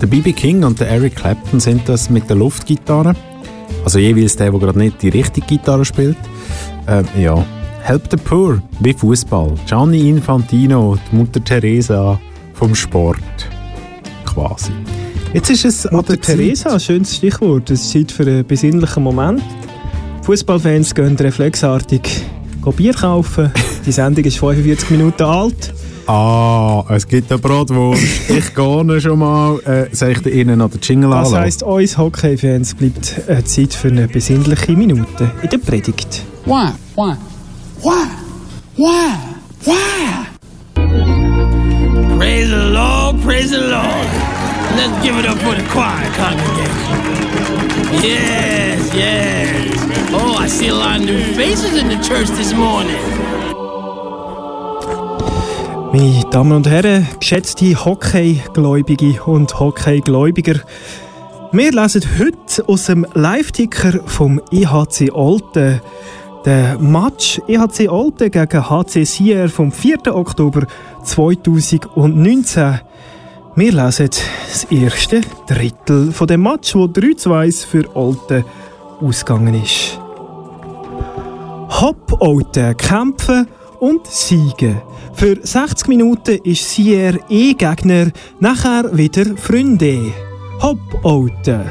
Der B.B. King und der Eric Clapton sind das mit der Luftgitarre. Also jeweils der, der gerade nicht die richtige Gitarre spielt. Ähm, ja. Help the Poor, wie Fußball. Gianni Infantino, die Mutter Teresa vom Sport. Quasi. Jetzt ist es Mutter Teresa, schönes Stichwort. Es ist Zeit für einen besinnlichen Moment. Fußballfans gehen reflexartig Bier kaufen. Die Sendung ist 45 Minuten alt. Ah, es gibt eine Bratwurst. ich gehe schon mal. Äh, soll ich Ihnen noch den Jingle Das heisst, uns Hockey-Fans bleibt äh, Zeit für eine besinnliche Minute in der Predigt. Why? Why? Why? Why? Why? Praise the Lord, praise the Lord. Let's give it up for the choir congregation. Yes, yes. Oh, I see a lot of new faces in the church this morning. Meine Damen und Herren, geschätzte Hockey-Gläubige und Hockey-Gläubiger, wir lesen heute aus dem Live-Ticker vom EHC Olten den Match EHC Olten gegen HC Sierre vom 4. Oktober 2019. Wir lesen das erste Drittel von dem Match, wo 3 zu 1 für Olten ausgegangen ist. Hopp Olten kämpfen und siegen. Für 60 Minuten ist Sierre eh Gegner, nachher wieder Freunde. Hopp Olten.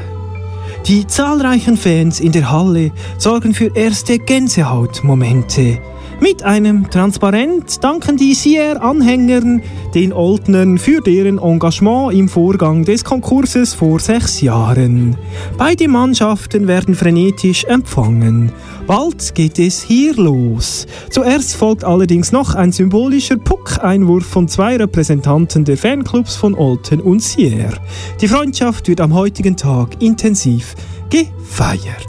Die zahlreichen Fans in der Halle sorgen für erste Gänsehautmomente. Mit einem Transparent danken die Sier-Anhängern den Oldnern für deren Engagement im Vorgang des Konkurses vor sechs Jahren. Beide Mannschaften werden frenetisch empfangen. Bald geht es hier los. Zuerst folgt allerdings noch ein symbolischer Puck-Einwurf von zwei Repräsentanten der Fanclubs von Olten und Sier. Die Freundschaft wird am heutigen Tag intensiv gefeiert.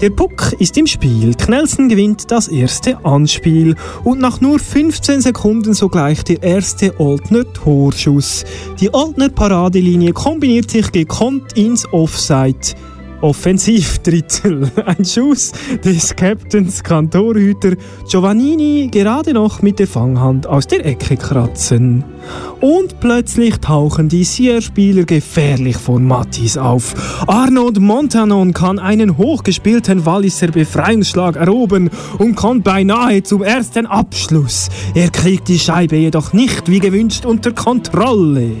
Der Puck ist im Spiel. Knelsen gewinnt das erste Anspiel und nach nur 15 Sekunden sogleich der erste Oldner Torschuss. Die Oldner Paradelinie kombiniert sich gekonnt ins Offside. Offensivdrittel. Ein Schuss des Captains kann Torhüter Giovannini gerade noch mit der Fanghand aus der Ecke kratzen. Und plötzlich tauchen die Sierspieler gefährlich vor Mattis auf. Arnold Montanon kann einen hochgespielten Walliser Befreiungsschlag erobern und kommt beinahe zum ersten Abschluss. Er kriegt die Scheibe jedoch nicht wie gewünscht unter Kontrolle.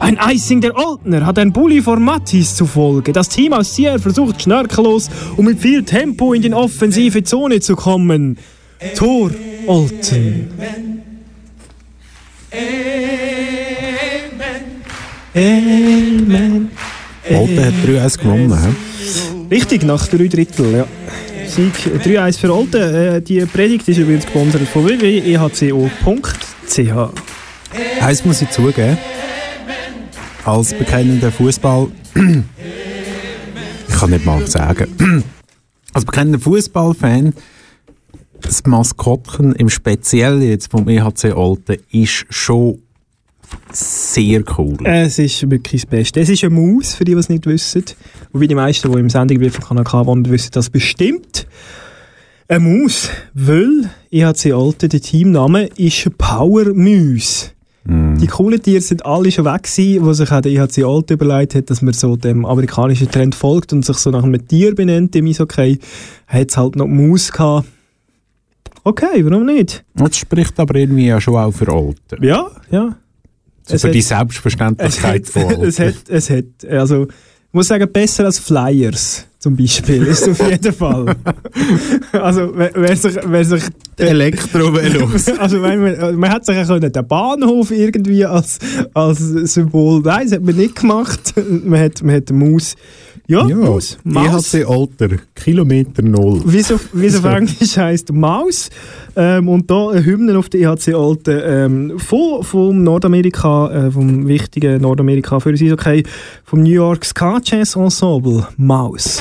Ein Icing der Oldner hat ein Bulli vor Mattis zufolge. Das Team aus Sierra versucht schnörkellos und mit viel Tempo in die offensive Zone zu kommen. Tor Olten. Amen. Olten hat 3-1 gewonnen. Richtig, nach drei Drittel, ja. Sieg 3-1 für Olten. Äh, die Predigt ist übrigens gesponsert von www.ehco.ch. Eins muss ich zugeben. Als bekennender Fußball. ich kann nicht mal sagen. Als bekennender Fußballfan, das Maskottchen im Speziellen jetzt vom EHC Olten ist schon sehr cool. Es ist wirklich das Beste. Es ist eine Maus, für die, die es nicht wissen. Wobei die meisten, die im Sendung von Kanal wohnen, wissen das bestimmt. Eine Maus, weil EHC Alte, der Teamname, ist Power Muse. Die coolen Tiere sind alle schon weg gewesen, wo sich auch der EHC Alte überlegt hat, dass man so dem amerikanischen Trend folgt und sich so nach einem Tier benennt im Eishockey. Hat es halt noch die Maus gehabt. Okay, warum nicht? Das spricht aber irgendwie ja schon auch für Olten. Ja, ja. So Es für hat- die Selbstverständlichkeit es von hat, Olten. es hat, es hat, also, ich muss sagen, besser als Flyers zum Beispiel, ist auf jeden Fall. also, wer, sich, wer sich Elektrovelos. also, man, man hat sich ja können, den Bahnhof irgendwie als, als Symbol, nein, das hat man nicht gemacht. man hat, man hat eine Maus. Ja, Maus. Maus. EHC Alter, Kilometer Null. Wie es auf, Englisch heisst, Maus. Ähm, und da eine Hymne auf der EHC Alten ähm, von, vom Nordamerika, äh, vom wichtigen Nordamerika für das Eishockey, vom New York Ska Jazz Ensemble, Maus.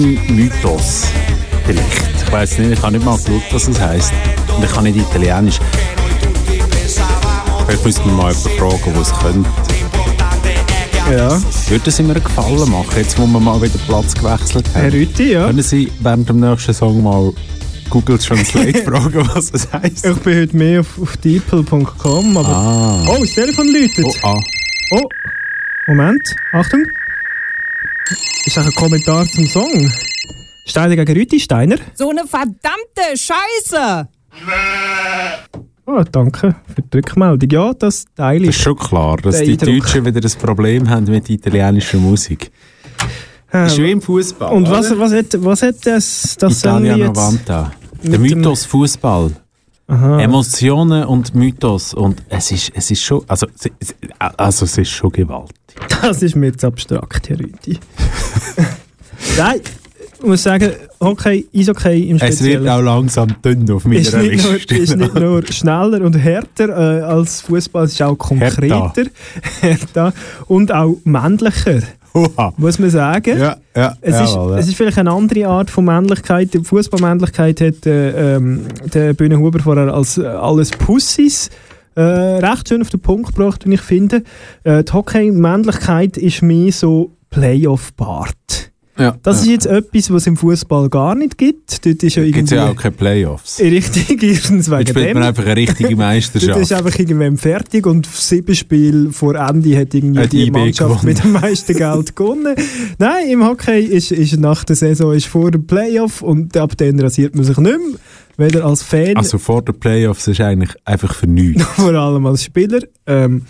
Ein Mythos. Vielleicht. Ich weiß nicht, ich habe nicht mal geschaut, was es heisst. Und ich kann nicht Italienisch. Vielleicht müsste man mal jemanden fragen, der es könnte. Ja. Würde es ihm einen Gefallen machen, jetzt wo wir mal wieder Platz gewechselt haben? Herr Rütti, ja. Können Sie während dem nächsten Song mal Google Translate fragen, was es heisst? Ich bin heute mehr auf, auf deeple.com, aber... Ah. Oh, das Telefon läutet. Oh, ah. Oh, Moment, Achtung. Ist auch ein Kommentar zum Song. Steiner gegen Rüti, Steiner. So eine verdammte Scheiße! Oh, danke für die Rückmeldung. Ja, das teile ich. Das ist schon klar, dass die Eindruck. Deutschen wieder ein Problem haben mit italienischer Musik. Äh, ist wie im Fußball. Und was, was, hat, was hat das, das Italia Song jetzt? Novanta. mit Der Mythos Fußball. Aha. Emotionen und Mythos. Und es ist, es ist schon, also, es- also es ist schon gewaltig. Das ist mir jetzt abstrakt, Herr Rüti. Nein, ich muss sagen, Hockey, Eishockey im Es wird Speziellen auch langsam dünn auf meiner ist nicht, nur, Liste. ist nicht nur schneller und härter äh, als Fußball, es ist auch konkreter härter und auch männlicher. Muss man sagen. Ja, ja, es, ist, jawohl, ja. es ist vielleicht eine andere Art von Männlichkeit. Die Fußballmännlichkeit hat äh, ähm, der Bühne Huber vorher als äh, alles Pussys äh, recht schön auf den Punkt gebracht, wie ich finde. Äh, die Hockey-Männlichkeit ist mehr so Playoff-Bart. Ja, Das ja. ist jetzt etwas, was es im Fußball gar nicht gibt. Dort ist ja irgendwie ja auch keine Playoffs. richtig erstens wegen spielt dem. man einfach eine richtige Dort Meisterschaft. ist einfach irgendwann fertig und sieben Spiele vor Ende hat irgendwie Hat die IB Mannschaft gewonnen. mit dem meisten Geld gewonnen. Nein, im Hockey ist, ist nach der Saison ist vor dem Playoff und ab dann rasiert man sich nicht mehr. Weder als Fan, Also vor den Playoffs ist eigentlich einfach für nichts. vor allem als Spieler. Ähm,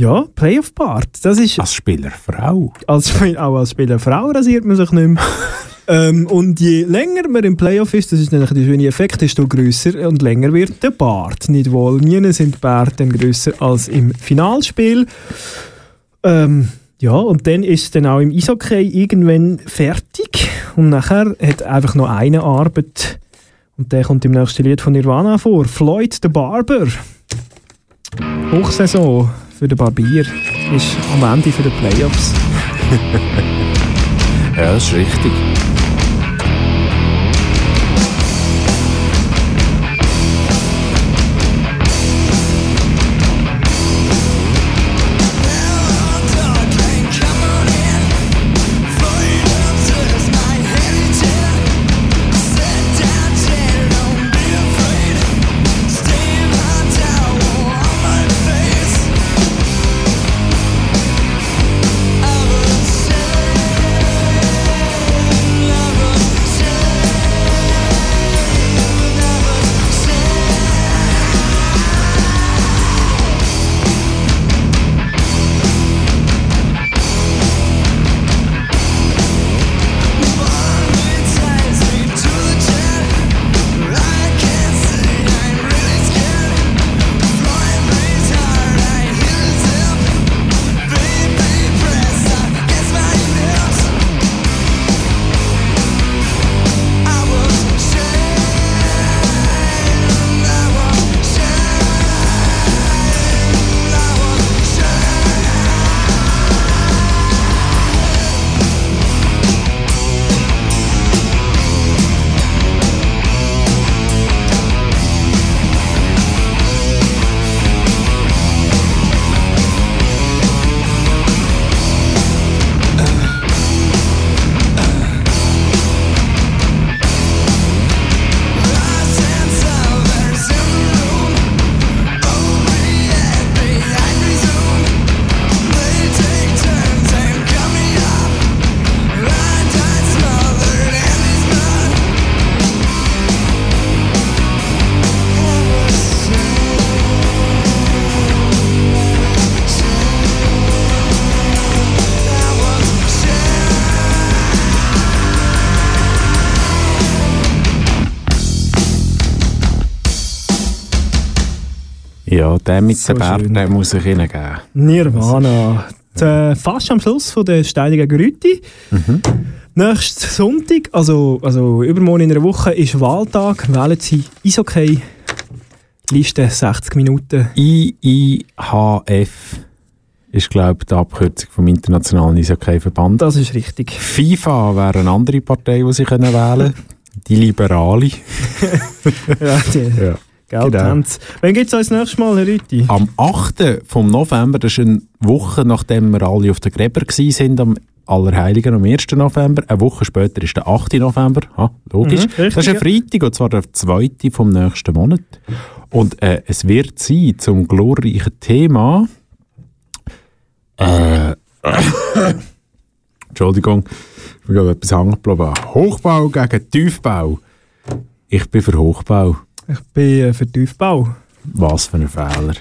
ja, Playoff-Part. Das ist Als Spieler Frau. als, auch als Spieler Frau rasiert man sich nicht mehr. ähm, und je länger man im Playoff ist, das ist nämlich der schöne Effekt, desto grösser und länger wird der Bart. Nicht wohl, nie sind die Bärte dann grösser als im Finalspiel. Ähm, ja, und dann ist es dann auch im Eishockey irgendwann fertig. Und nachher hat einfach noch eine Arbeit. Und der kommt im nächsten Lied von Nirvana vor. Floyd the Barber. Hochsaison für den Barbier ist am Ende für die Playoffs. Ja, das ist richtig. Ja, der mit So den Bärten, den muss ich Ihnen geben. Nirvana. Äh, fast am Schluss von der Steiniger Grüti. Mhm. Nächsten Sonntag, also, also übermorgen in einer Woche, ist Wahltag. Wählen Sie Eishockey. Liste 60 Minuten. IIHF. ist, glaube ich, die Abkürzung vom Internationalen Eishockey-Verband. Das ist richtig. FIFA wäre eine andere Partei, die sie können wählen Die Liberale. ja, die. Ja. Geld Genau. Wann gibt es uns das nächste Mal, Herr Rüti? Am 8. vom November, das ist eine Woche, nachdem wir alle auf den Gräber sind, am Allerheiligen am 1. November. Eine Woche später ist der 8. November. Ha, logisch. Mhm, richtig, das ist ein. Freitag, und zwar der 2. vom nächsten Monat. Und äh, es wird sein zum glorreichen Thema. Äh, Entschuldigung, ich gerade etwas hängen geblieben. Hochbau gegen Tiefbau. Ich bin für Hochbau. Ich bin äh, für Tiefbau. Was für ein Fehler.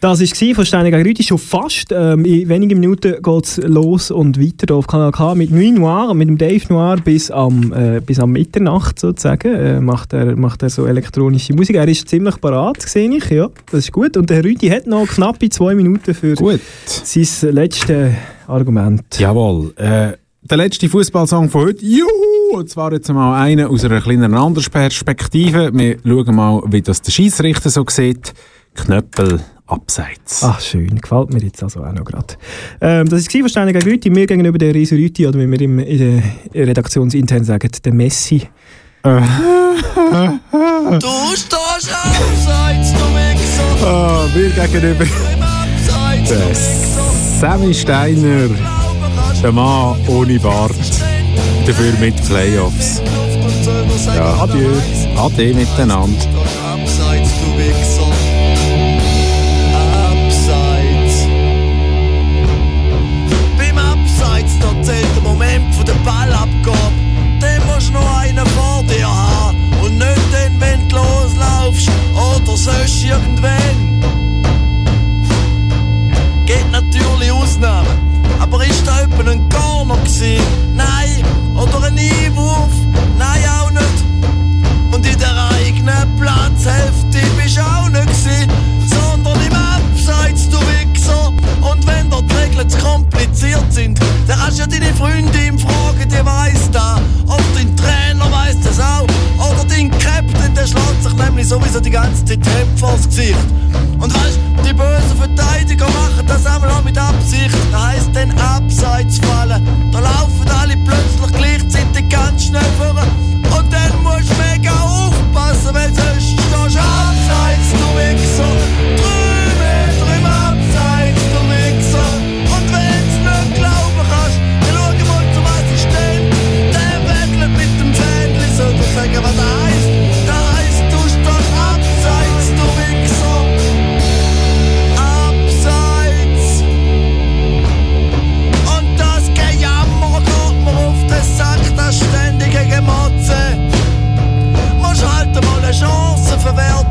Das war von Steine gegen Rüti schon fast. Ähm, in wenigen Minuten geht es los und weiter auf Kanal K mit Nuit Noir, mit dem Dave Noir bis am, äh, bis am Mitternacht sozusagen. Äh, macht, er, macht er so elektronische Musik. Er ist ziemlich parat, sehe ich. Ja, das ist gut. Und der Rüti hat noch knappe zwei Minuten für sein letztes Argument. Jawohl. Äh, der letzte Fußballsong von heute. Juhu! Und zwar jetzt mal einer aus einer kleinen anderen Perspektive. Wir schauen mal, wie das der Schiedsrichter so sieht. Knöppel abseits. Ach, schön. Gefällt mir jetzt also auch noch gerade. Ähm, das war von Steine gegen Rüti. Mir gegenüber der Riese Rüti, oder wie wir im, in der Redaktionsintern sagen, der Messi. Du stehst abseits, du Wichser. Ah, wir gegenüber der Sammy Steiner, der Mann ohne Bart, dafür mit Playoffs. Ja, adieu. Ade miteinander. Abseits, du Wichser. Abseits. Beim Abseits, da zählt der Moment von der Ballabgabe. Den musst du noch einen vor dir haben. Und nicht den, wenn du loslaufst. Oder sonst irgendwann. Aber ist da jemand ein Corner gewesen? Nein. Oder ein Einwurf? Nein, auch nicht. Und in der eigenen Platzhälfte bist du auch nicht gewesen, sondern im Abseits, du Wichser. Und wenn dort die Regeln zu kompliziert sind, dann kannst du ja deine Freundin fragen, die weiss da. Oder dein Trainer weiss das auch. Ding Captain, der schlägt sich nämlich sowieso die ganze Zeit Hemd vors Gesicht. Und weißt, die bösen Verteidiger machen das einmal auch mit Absicht. Da heisst dann abseits fallen. Da laufen alle plötzlich gleichzeitig ganz schnell vor. Und dann musst du mega aufpassen, weil sonst stehst du abseits, du Wichser. Drüber favela